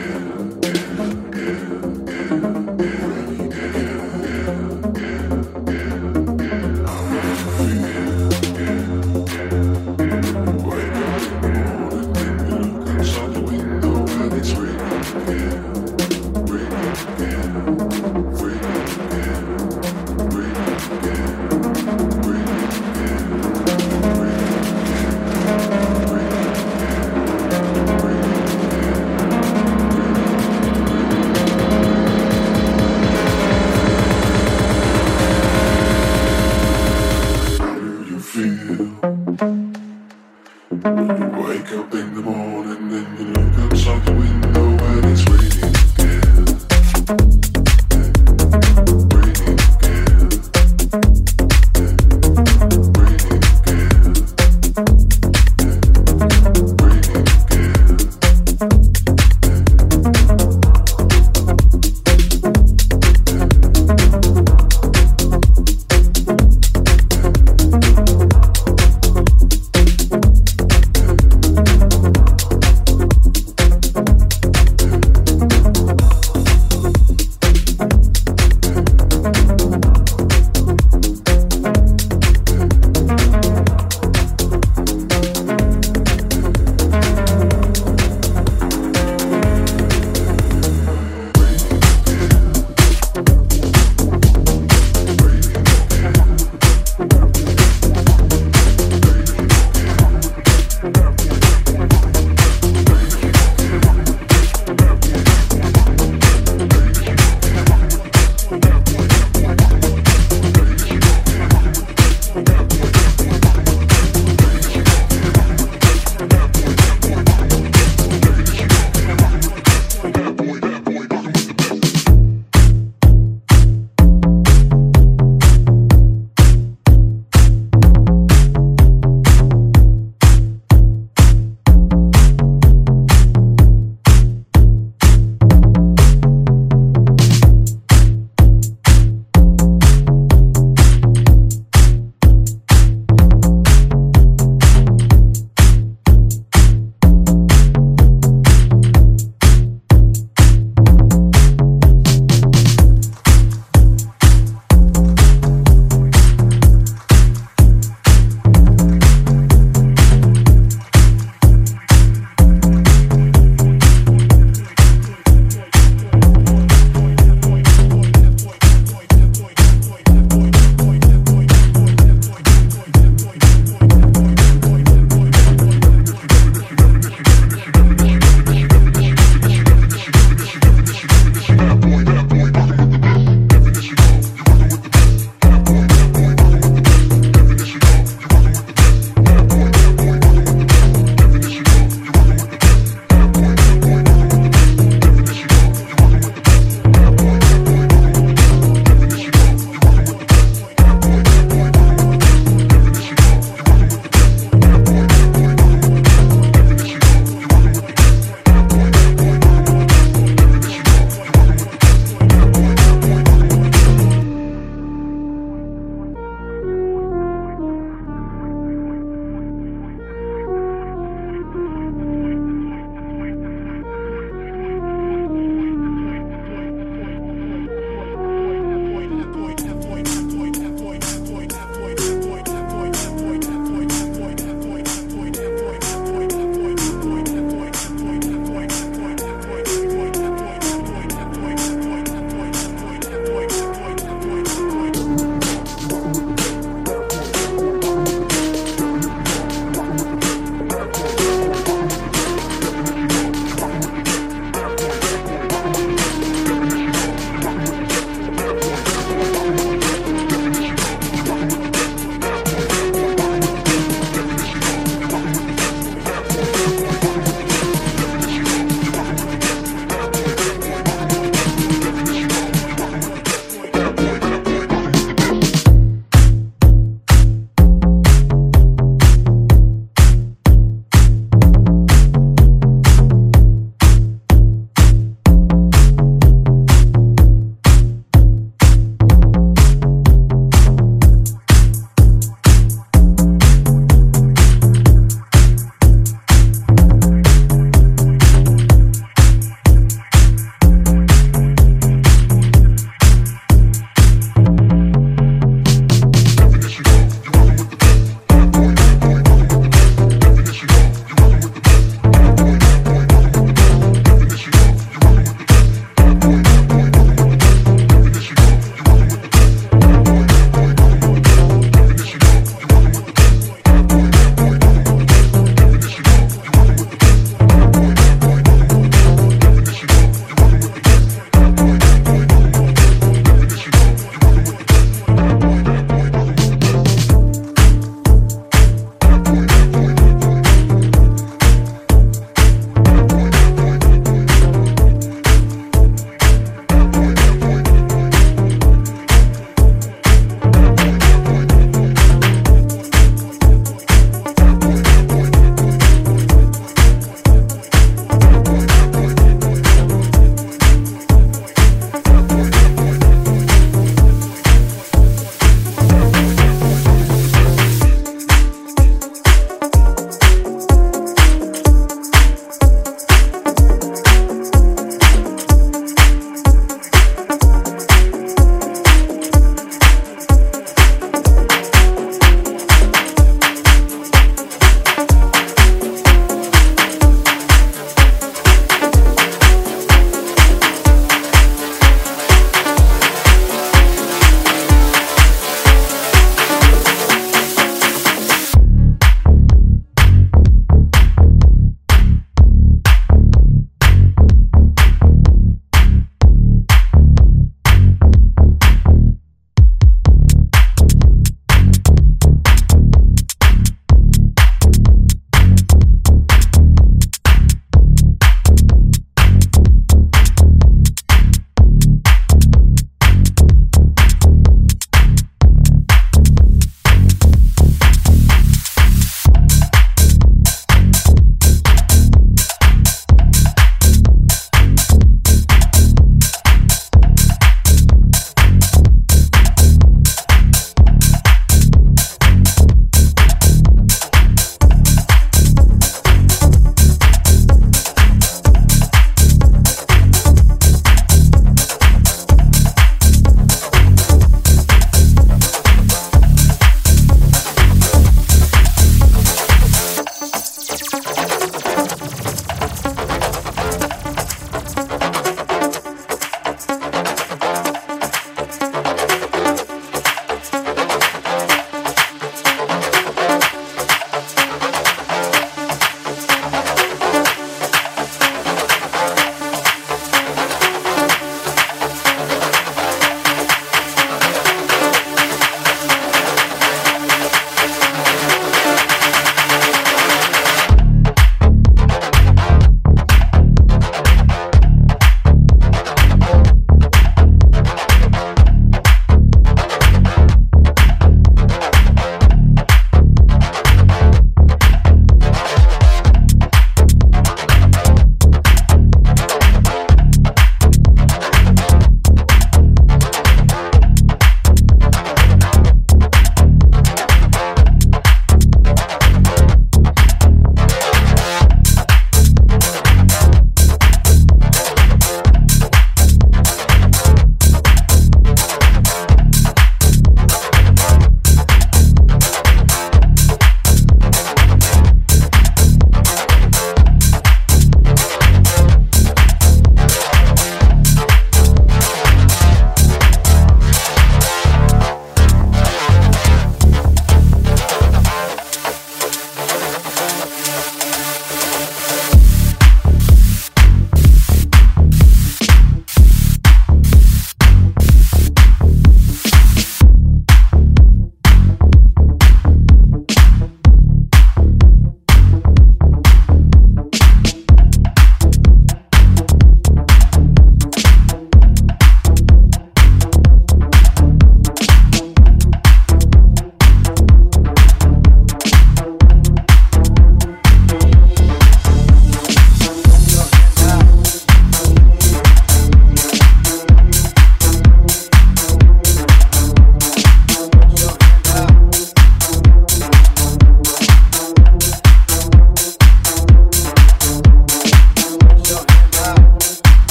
hand.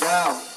Down.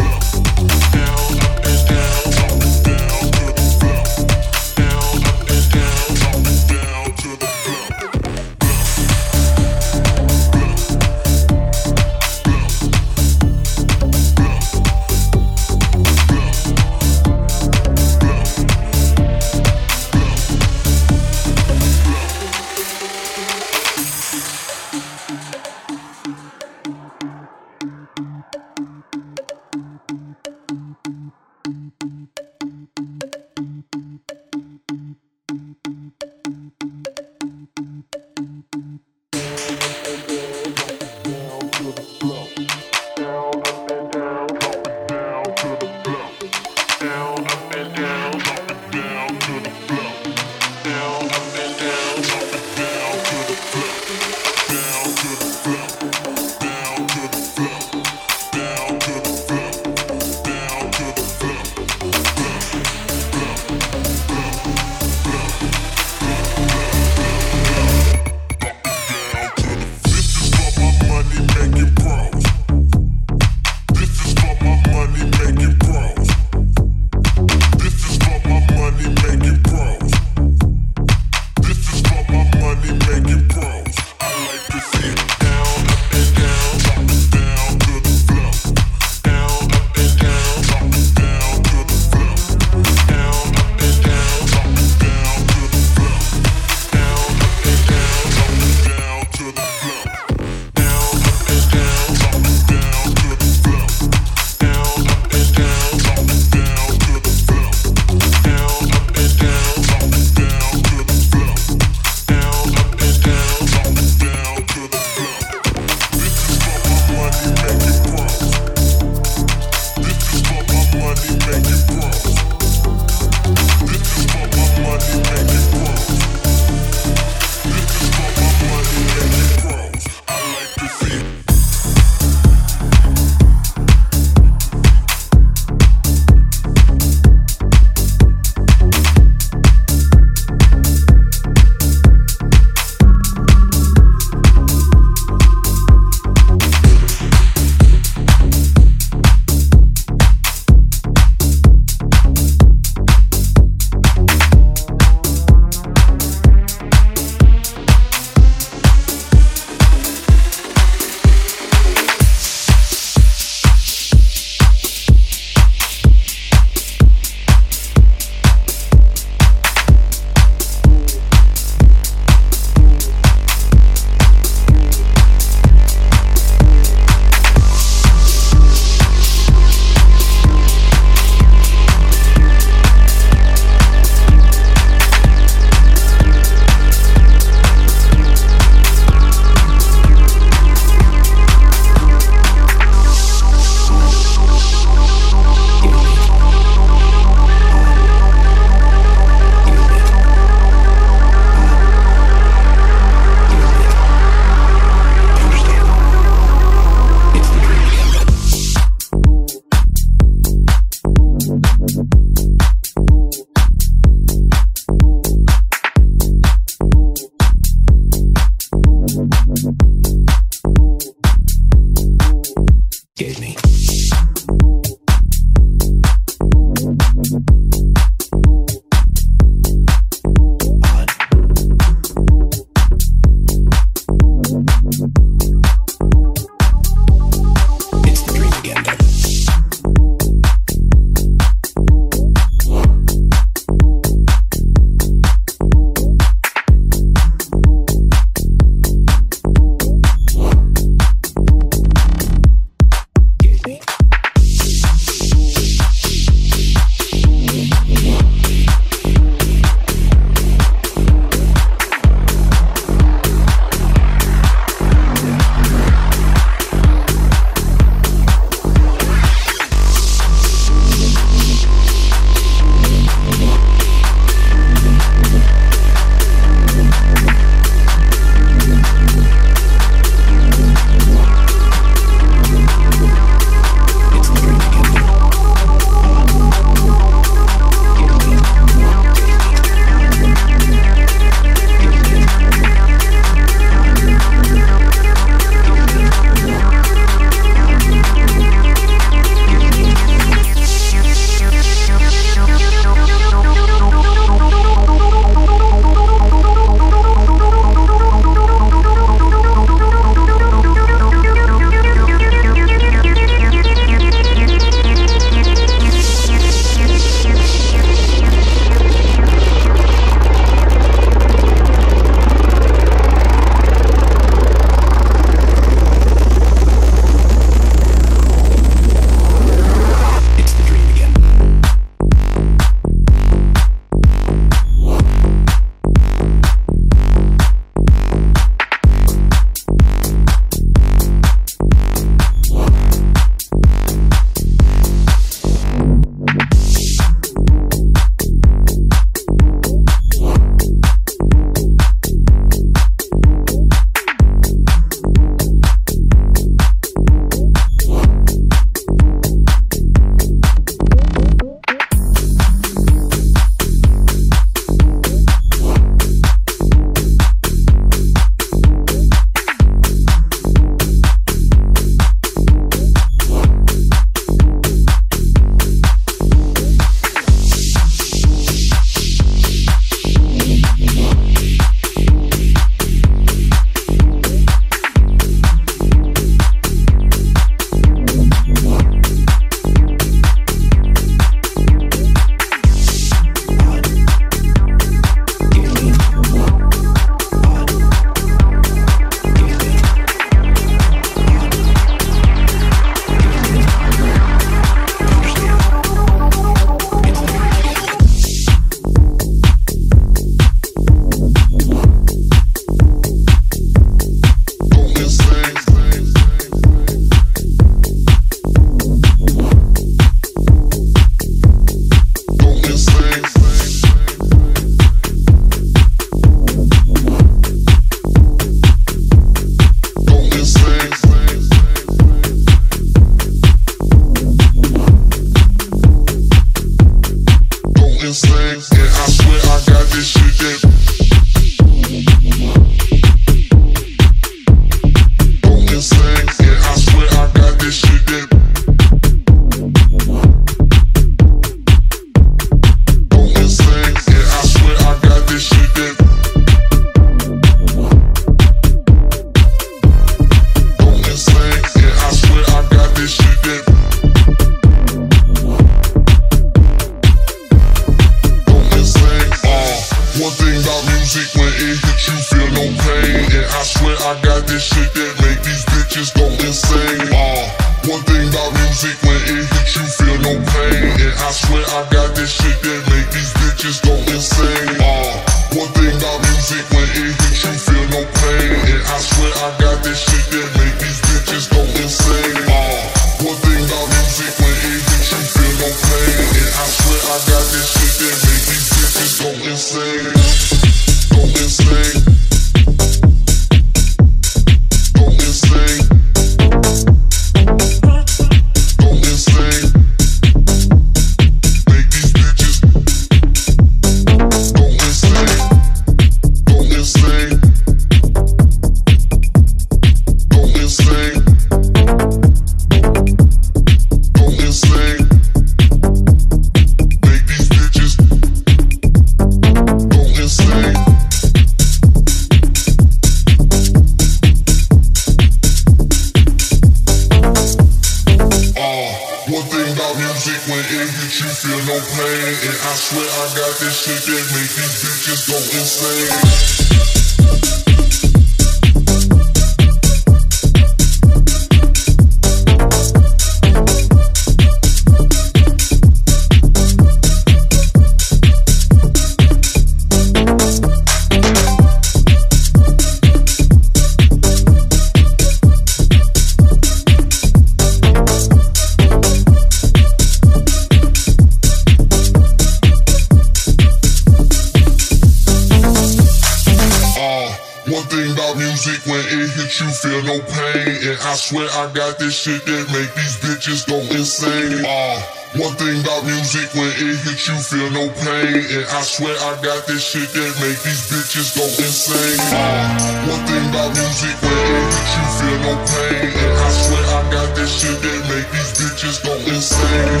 shit that make these bitches go insane. Uh, one thing about music, when it hits you, feel no pain. And I swear I got this shit that make these bitches go insane. Uh, one thing about music, when it hits you, feel no pain. And I swear like this shit that make these bitches go insane.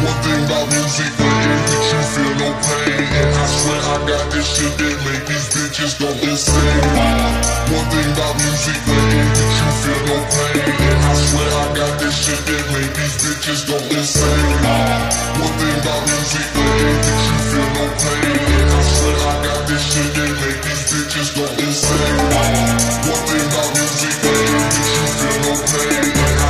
One thing about music, man, is that you feel no pain. And I swear I got this shit that make these bitches go insane. One thing about music, man, is that you feel no pain. And I swear I got this shit that make these bitches go insane. One thing about music, man, is that you feel no pain. And I swear I got this shit that make these bitches go insane. One thing about music, man, is that you feel no pain.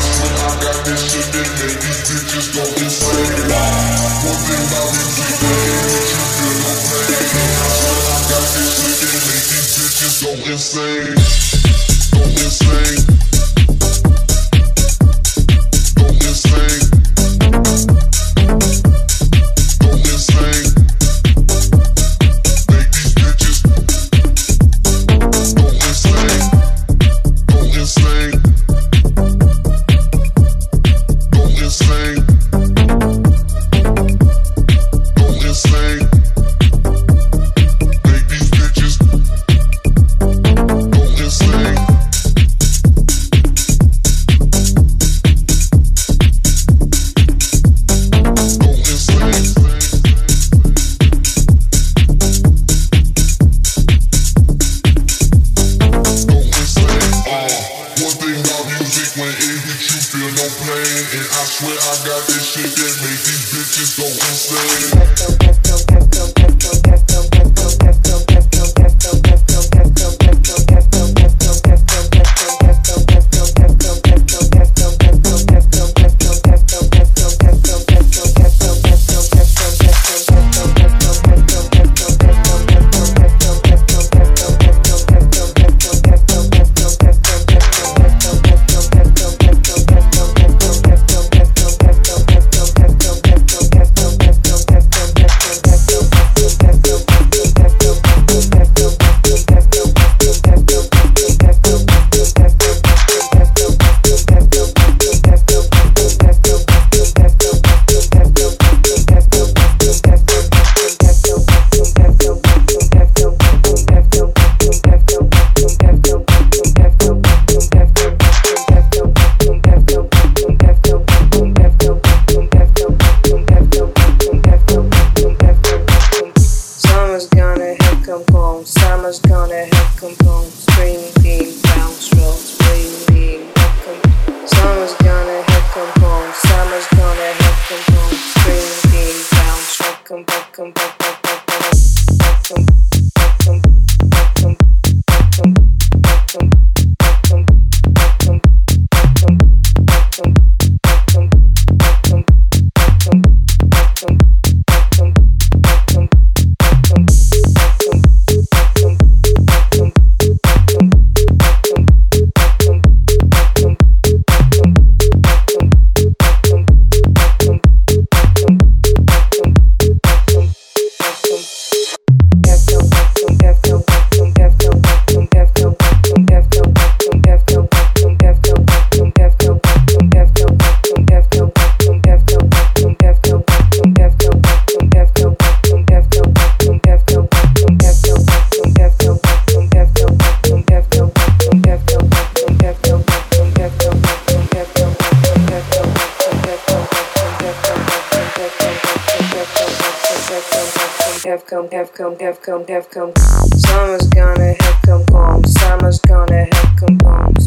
have come. Summer's gonna have come, come. Summer's gonna have come, come.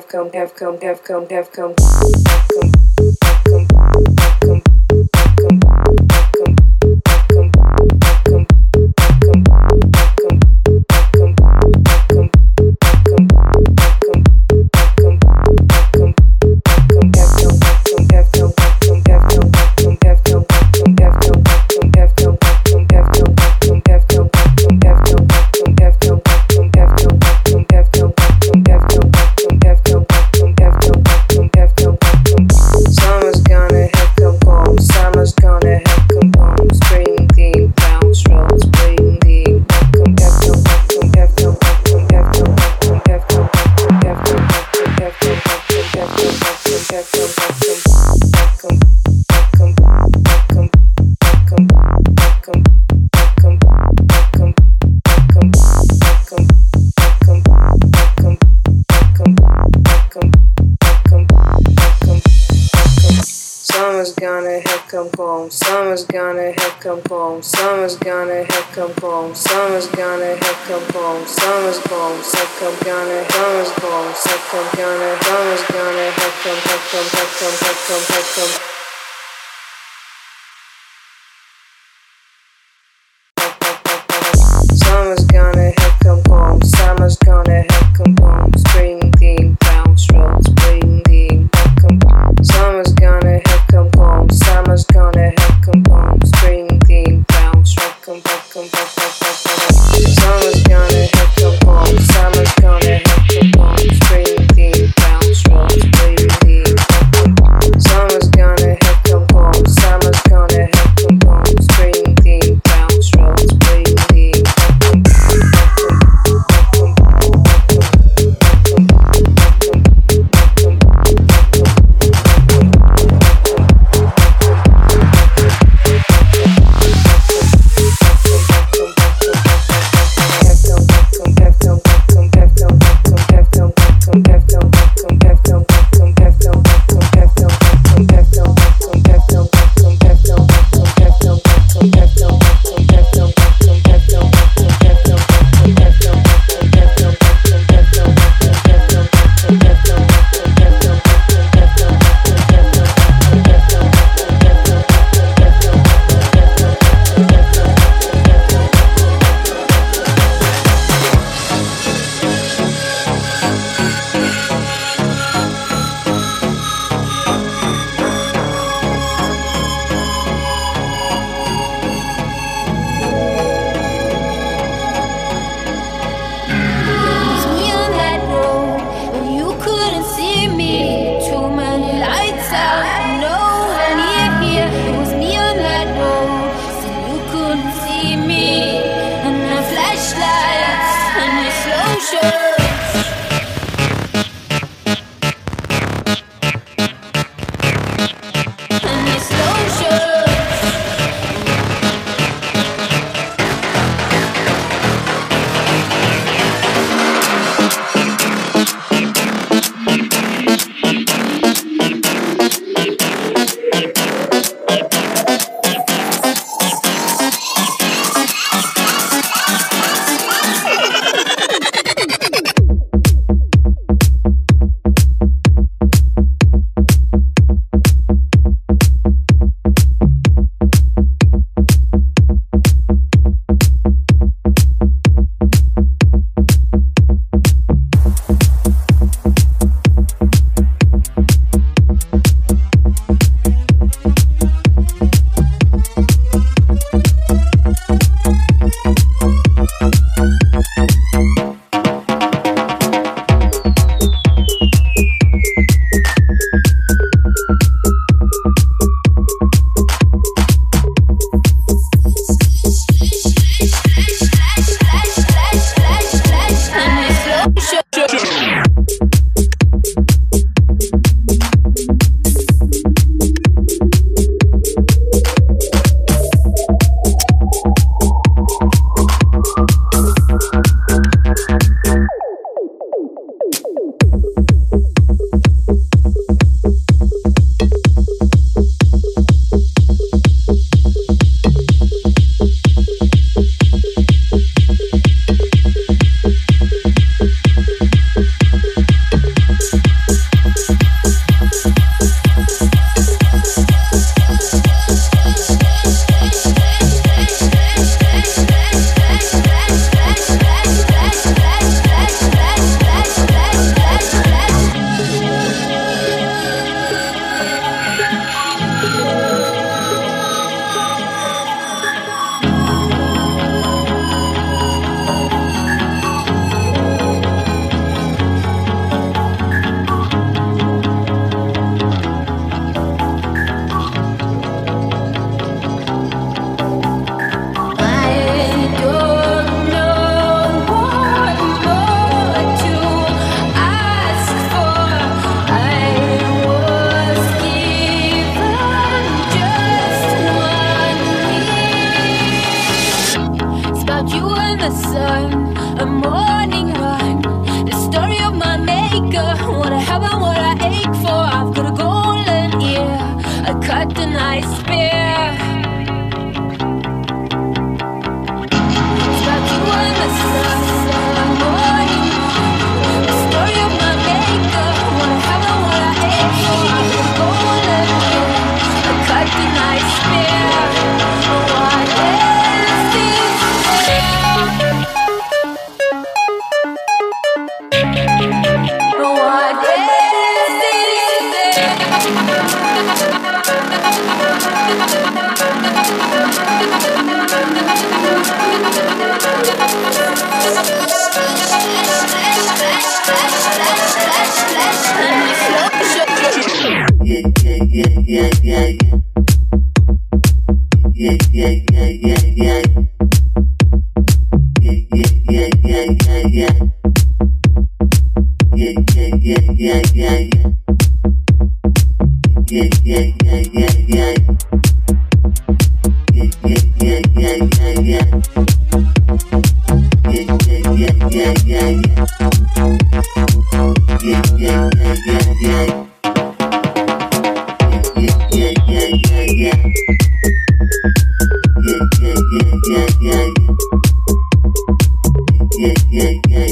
Defcon, come, Defcon, come, Defcon, come, Defcon, come, Defcon, Defcon, Summer's gonna have come home. Summer's gonna have come home. Summer's gonna have come home. Summer's gone. Suck come gonna. Summer's gone. Suck come gonna. Summer's gonna have come have come have come have come have come.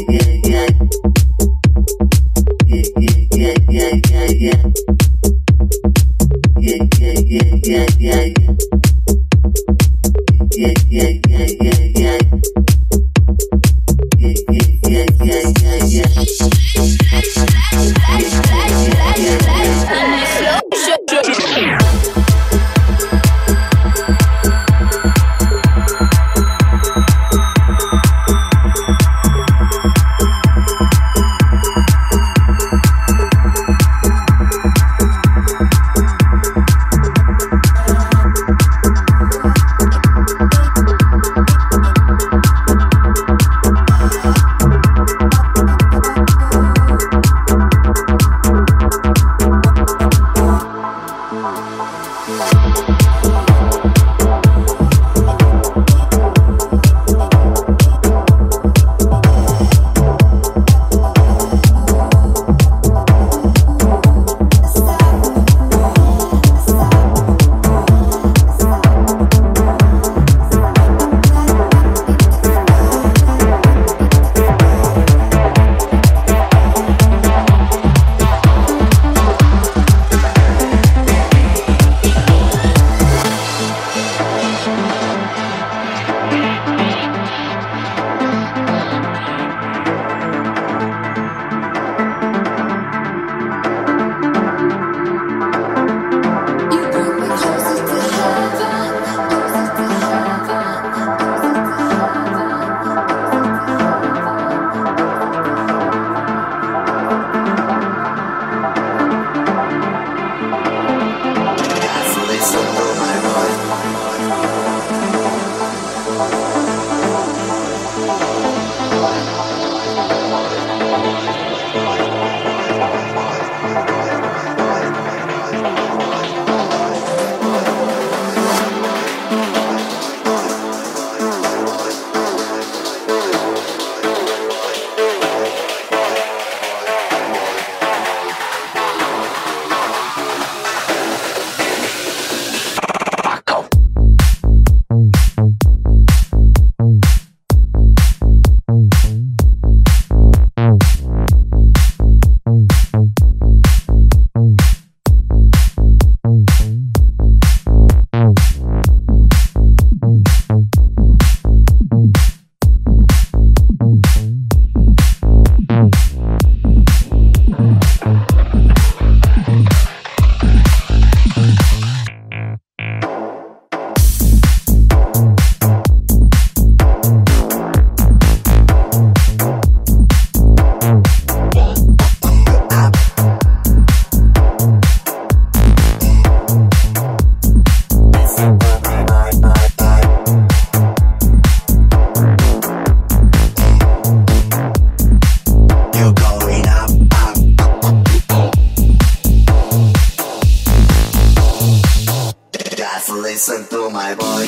yeah, yeah. my boy.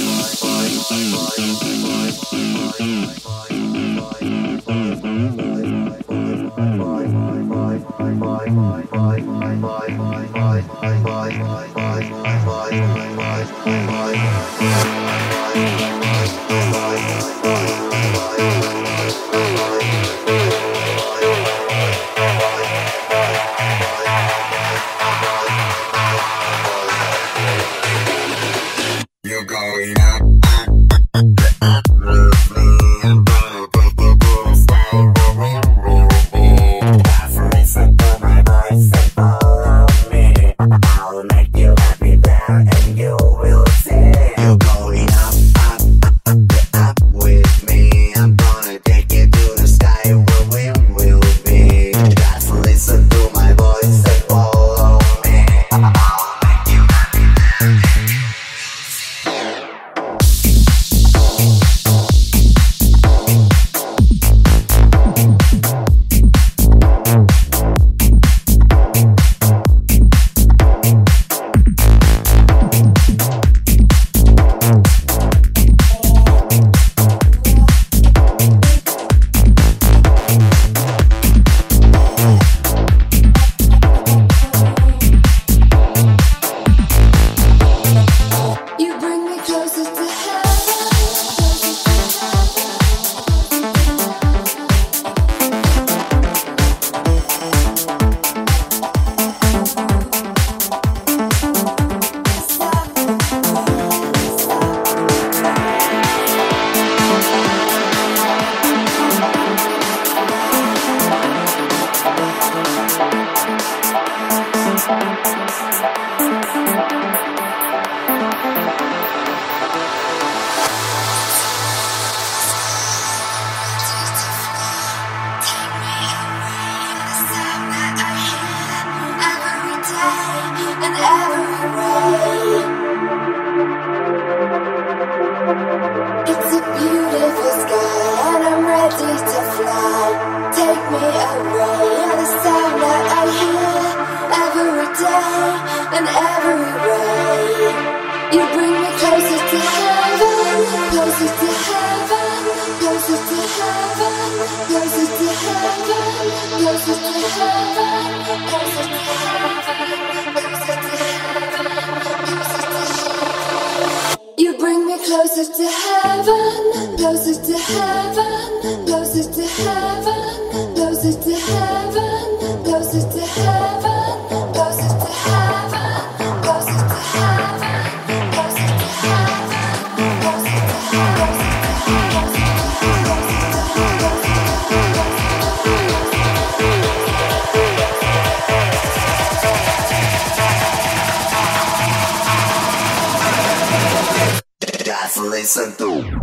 Listen to.